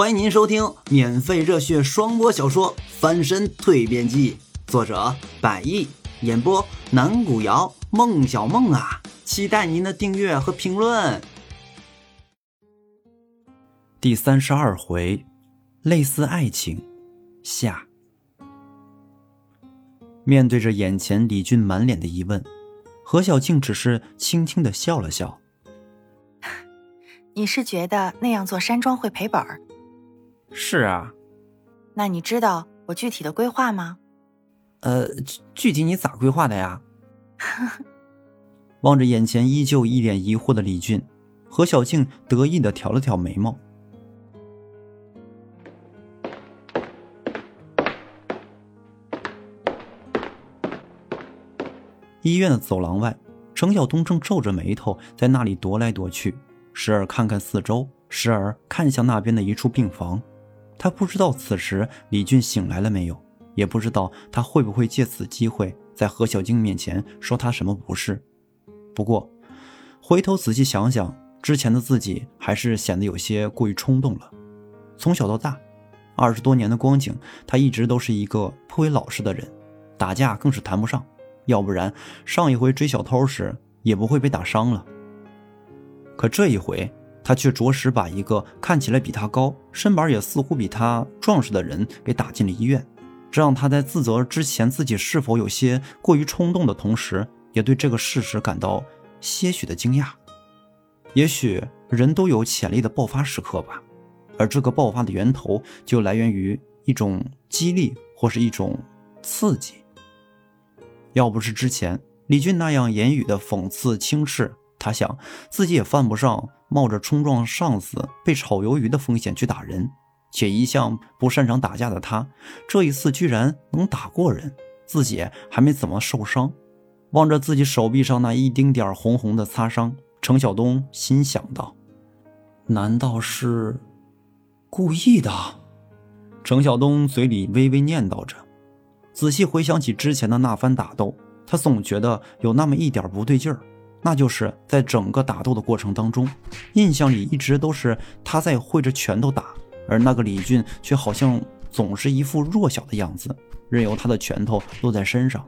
欢迎您收听免费热血双播小说《翻身蜕变记》，作者百亿，演播南古瑶、孟小梦啊，期待您的订阅和评论。第三十二回，类似爱情下。面对着眼前李俊满脸的疑问，何小静只是轻轻的笑了笑。你是觉得那样做山庄会赔本儿？是啊，那你知道我具体的规划吗？呃，具体你咋规划的呀？望着眼前依旧一脸疑惑的李俊，何小静得意的挑了挑眉毛。医院的走廊外，程晓东正皱着眉头在那里踱来踱去，时而看看四周，时而看向那边的一处病房。他不知道此时李俊醒来了没有，也不知道他会不会借此机会在何小静面前说他什么不是。不过，回头仔细想想，之前的自己还是显得有些过于冲动了。从小到大，二十多年的光景，他一直都是一个颇为老实的人，打架更是谈不上，要不然上一回追小偷时也不会被打伤了。可这一回。他却着实把一个看起来比他高、身板也似乎比他壮实的人给打进了医院，这让他在自责之前自己是否有些过于冲动的同时，也对这个事实感到些许的惊讶。也许人都有潜力的爆发时刻吧，而这个爆发的源头就来源于一种激励或是一种刺激。要不是之前李俊那样言语的讽刺轻视，他想自己也犯不上。冒着冲撞上司、被炒鱿鱼的风险去打人，且一向不擅长打架的他，这一次居然能打过人，自己还没怎么受伤。望着自己手臂上那一丁点红红的擦伤，程晓东心想到：“难道是故意的？”程晓东嘴里微微念叨着，仔细回想起之前的那番打斗，他总觉得有那么一点不对劲儿。那就是在整个打斗的过程当中，印象里一直都是他在挥着拳头打，而那个李俊却好像总是一副弱小的样子，任由他的拳头落在身上。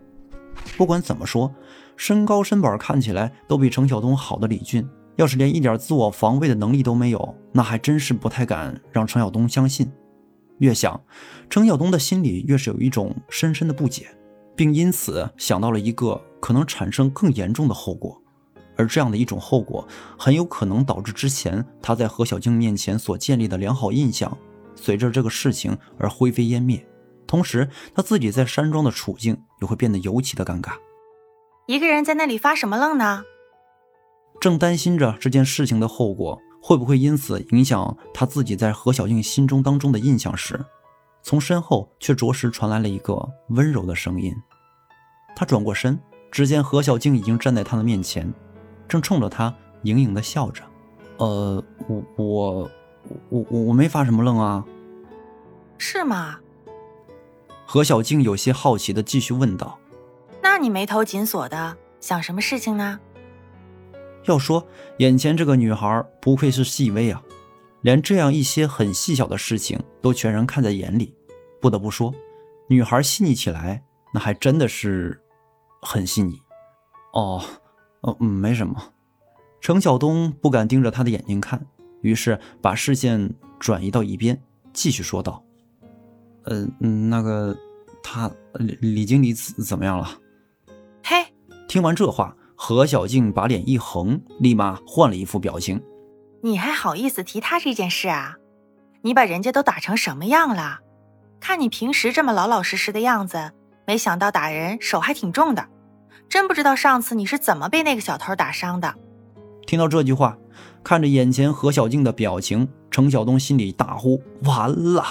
不管怎么说，身高身板看起来都比程晓东好的李俊，要是连一点自我防卫的能力都没有，那还真是不太敢让程晓东相信。越想，程晓东的心里越是有一种深深的不解，并因此想到了一个可能产生更严重的后果。而这样的一种后果，很有可能导致之前他在何小静面前所建立的良好印象，随着这个事情而灰飞烟灭。同时，他自己在山庄的处境也会变得尤其的尴尬。一个人在那里发什么愣呢？正担心着这件事情的后果会不会因此影响他自己在何小静心中当中的印象时，从身后却着实传来了一个温柔的声音。他转过身，只见何小静已经站在他的面前。正冲着他盈盈的笑着，呃，我我我我我没发什么愣啊，是吗？何小静有些好奇的继续问道：“那你眉头紧锁的，想什么事情呢？”要说眼前这个女孩不愧是细微啊，连这样一些很细小的事情都全然看在眼里。不得不说，女孩细腻起来，那还真的是很细腻。哦。哦，嗯，没什么。程晓东不敢盯着他的眼睛看，于是把视线转移到一边，继续说道：“呃，那个，他李李经理怎怎么样了？”嘿，听完这话，何小静把脸一横，立马换了一副表情：“你还好意思提他这件事啊？你把人家都打成什么样了？看你平时这么老老实实的样子，没想到打人手还挺重的。”真不知道上次你是怎么被那个小偷打伤的。听到这句话，看着眼前何小静的表情，程晓东心里大呼：“完了！”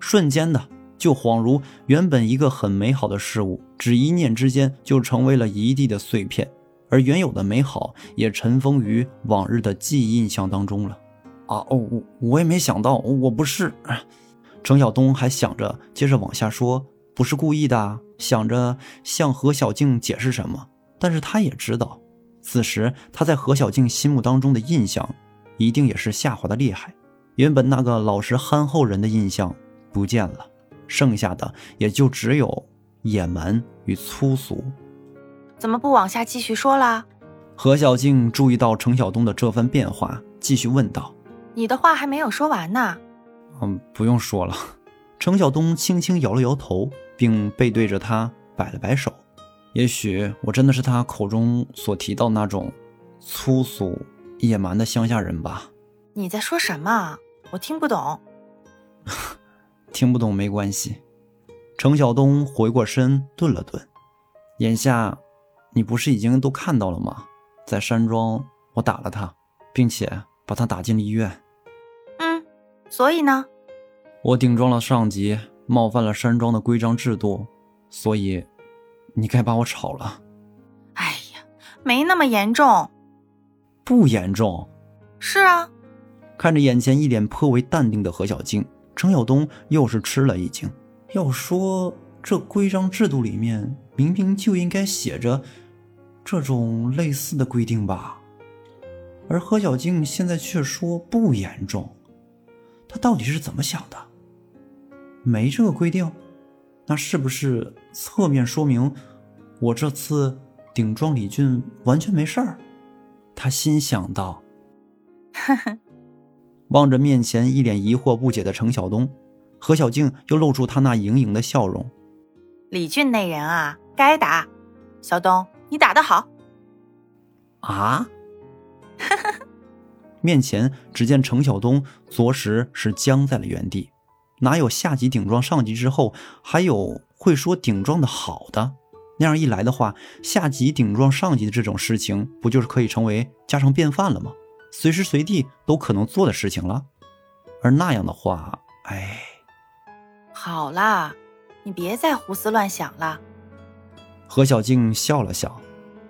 瞬间的，就恍如原本一个很美好的事物，只一念之间就成为了一地的碎片，而原有的美好也尘封于往日的记忆印象当中了。啊哦，我我也没想到，我不是。程晓东还想着接着往下说。不是故意的，想着向何小静解释什么，但是他也知道，此时他在何小静心目当中的印象，一定也是下滑的厉害。原本那个老实憨厚人的印象不见了，剩下的也就只有野蛮与粗俗。怎么不往下继续说啦？何小静注意到程晓东的这番变化，继续问道：“你的话还没有说完呢。”“嗯，不用说了。”程晓东轻轻摇了摇头，并背对着他摆了摆手。也许我真的是他口中所提到那种粗俗野蛮的乡下人吧？你在说什么？我听不懂。听不懂没关系。程晓东回过身，顿了顿。眼下，你不是已经都看到了吗？在山庄，我打了他，并且把他打进了医院。嗯，所以呢？我顶撞了上级，冒犯了山庄的规章制度，所以。你该把我炒了。哎呀，没那么严重。不严重。是啊。看着眼前一脸颇为淡定的何小静，程晓东又是吃了一惊。要说这规章制度里面明明就应该写着这种类似的规定吧，而何小静现在却说不严重，他到底是怎么想的？没这个规定？那是不是侧面说明我这次顶撞李俊完全没事儿？他心想到。呵呵，望着面前一脸疑惑不解的程晓东，何小静又露出她那盈盈的笑容。李俊那人啊，该打。小东，你打得好。啊？面前只见程晓东着实是僵在了原地。哪有下级顶撞上级之后还有会说顶撞的好的？那样一来的话，下级顶撞上级的这种事情，不就是可以成为家常便饭了吗？随时随地都可能做的事情了。而那样的话，哎，好啦，你别再胡思乱想了。何小静笑了笑。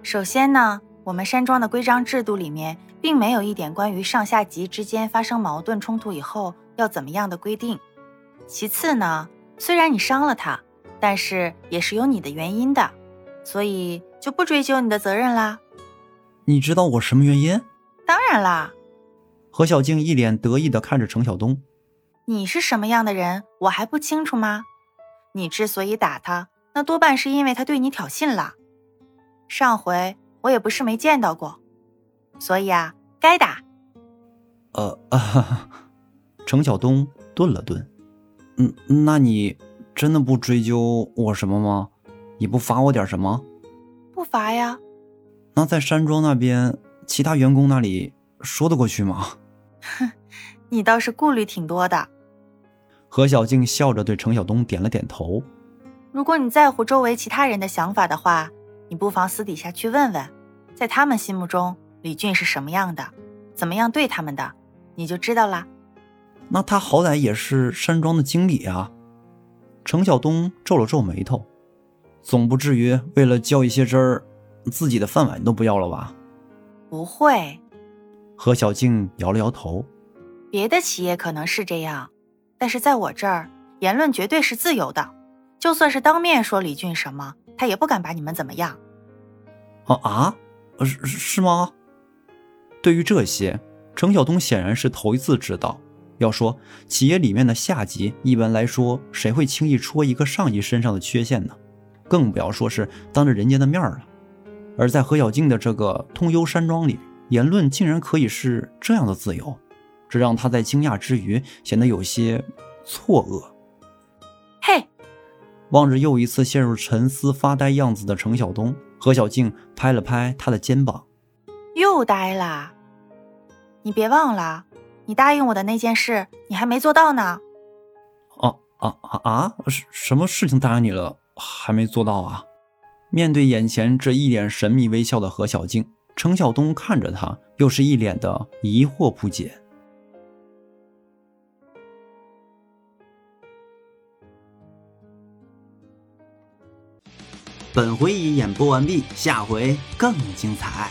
首先呢，我们山庄的规章制度里面，并没有一点关于上下级之间发生矛盾冲突以后要怎么样的规定。其次呢，虽然你伤了他，但是也是有你的原因的，所以就不追究你的责任啦。你知道我什么原因？当然啦。何小静一脸得意的看着程晓东。你是什么样的人，我还不清楚吗？你之所以打他，那多半是因为他对你挑衅了。上回我也不是没见到过，所以啊，该打。呃啊，程晓东顿了顿。嗯，那你真的不追究我什么吗？你不罚我点什么？不罚呀。那在山庄那边，其他员工那里说得过去吗？哼，你倒是顾虑挺多的。何小静笑着对程晓东点了点头。如果你在乎周围其他人的想法的话，你不妨私底下去问问，在他们心目中李俊是什么样的，怎么样对他们的，你就知道啦。那他好歹也是山庄的经理啊！程晓东皱了皱眉头，总不至于为了较一些汁儿，自己的饭碗都不要了吧？不会。何小静摇了摇头。别的企业可能是这样，但是在我这儿，言论绝对是自由的。就算是当面说李俊什么，他也不敢把你们怎么样。啊啊，是是吗？对于这些，程晓东显然是头一次知道。要说企业里面的下级，一般来说谁会轻易戳一个上级身上的缺陷呢？更不要说是当着人家的面了。而在何小静的这个通幽山庄里，言论竟然可以是这样的自由，这让他在惊讶之余显得有些错愕。嘿，望着又一次陷入沉思发呆样子的程晓东，何小静拍了拍他的肩膀：“又呆啦？你别忘了。”你答应我的那件事，你还没做到呢。啊啊啊啊！什什么事情答应你了，还没做到啊？面对眼前这一脸神秘微笑的何小静，程晓东看着他，又是一脸的疑惑不解。本回已演播完毕，下回更精彩。